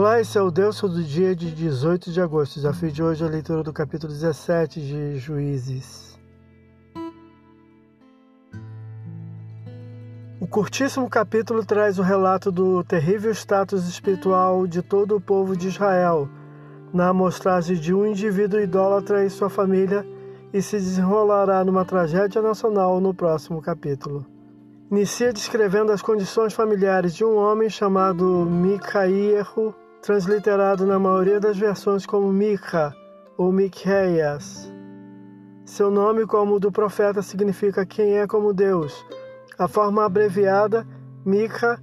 Olá, esse é o Deus do dia de 18 de agosto. O desafio de hoje é a leitura do capítulo 17 de Juízes. O curtíssimo capítulo traz o relato do terrível status espiritual de todo o povo de Israel, na amostragem de um indivíduo idólatra e sua família, e se desenrolará numa tragédia nacional no próximo capítulo. Inicia descrevendo as condições familiares de um homem chamado Micaíro, transliterado na maioria das versões como Mica ou Miqueias. Seu nome, como o do profeta, significa quem é como Deus. A forma abreviada, Mica,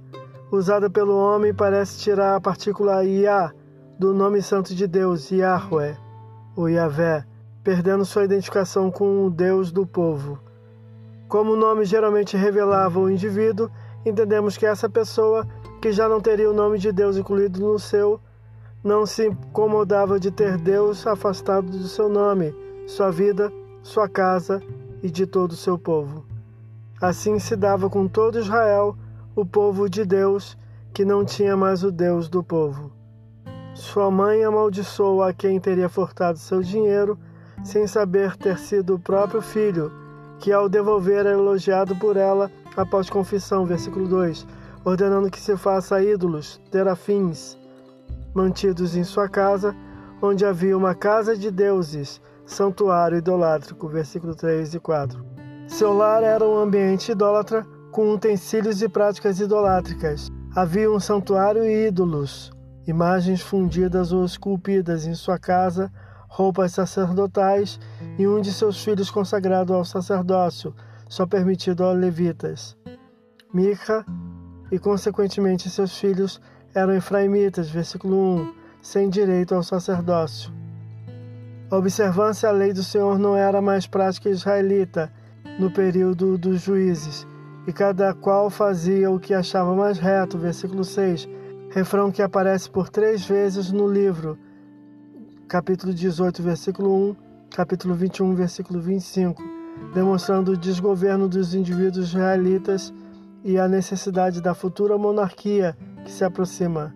usada pelo homem, parece tirar a partícula Iá do nome santo de Deus, Yahweh, ou Yahvé, perdendo sua identificação com o Deus do povo. Como o nome geralmente revelava o indivíduo, entendemos que essa pessoa, que já não teria o nome de Deus incluído no seu, não se incomodava de ter Deus afastado do seu nome, sua vida, sua casa e de todo o seu povo. Assim se dava com todo Israel, o povo de Deus, que não tinha mais o Deus do povo. Sua mãe amaldiçoou a quem teria furtado seu dinheiro, sem saber ter sido o próprio filho que ao devolver é elogiado por ela após confissão, versículo 2, ordenando que se faça ídolos, terafins, mantidos em sua casa, onde havia uma casa de deuses, santuário idolátrico, versículo 3 e 4. Seu lar era um ambiente idólatra, com utensílios e práticas idolátricas. Havia um santuário e ídolos, imagens fundidas ou esculpidas em sua casa, roupas sacerdotais e um de seus filhos consagrado ao sacerdócio, só permitido aos levitas. Mica e, consequentemente, seus filhos eram efraimitas, versículo 1, sem direito ao sacerdócio. A observância à lei do Senhor não era mais prática israelita no período dos juízes, e cada qual fazia o que achava mais reto, versículo 6, refrão que aparece por três vezes no livro, capítulo 18, versículo 1, capítulo 21, versículo 25, demonstrando o desgoverno dos indivíduos israelitas e a necessidade da futura monarquia que se aproxima.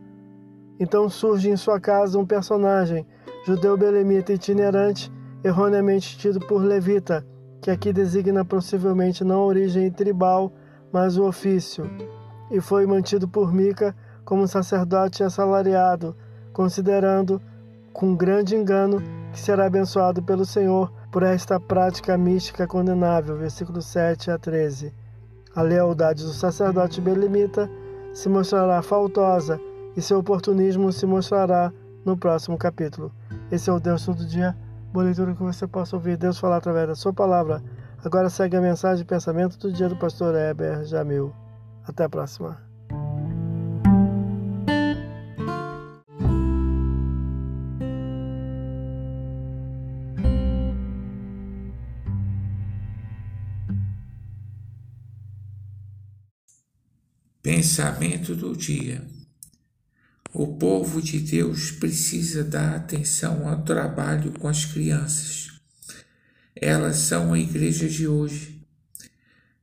Então surge em sua casa um personagem, judeu belemita itinerante, erroneamente tido por levita, que aqui designa possivelmente não a origem tribal, mas o ofício, e foi mantido por Mica como sacerdote assalariado, considerando com grande engano, que será abençoado pelo Senhor por esta prática mística condenável. Versículo 7 a 13. A lealdade do sacerdote belemita se mostrará faltosa e seu oportunismo se mostrará no próximo capítulo. Esse é o Deus todo dia. Boa leitura que você possa ouvir Deus falar através da sua palavra. Agora segue a mensagem e pensamento do dia do pastor Heber Jamil. Até a próxima. Pensamento do dia. O povo de Deus precisa dar atenção ao trabalho com as crianças. Elas são a igreja de hoje.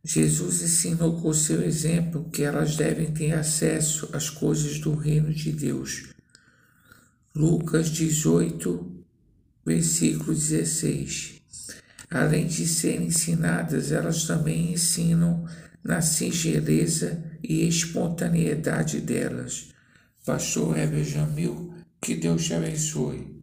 Jesus ensinou com seu exemplo que elas devem ter acesso às coisas do reino de Deus. Lucas 18, versículo 16. Além de serem ensinadas, elas também ensinam na singeleza e espontaneidade delas. Pastor Heber Jamil, que Deus te abençoe.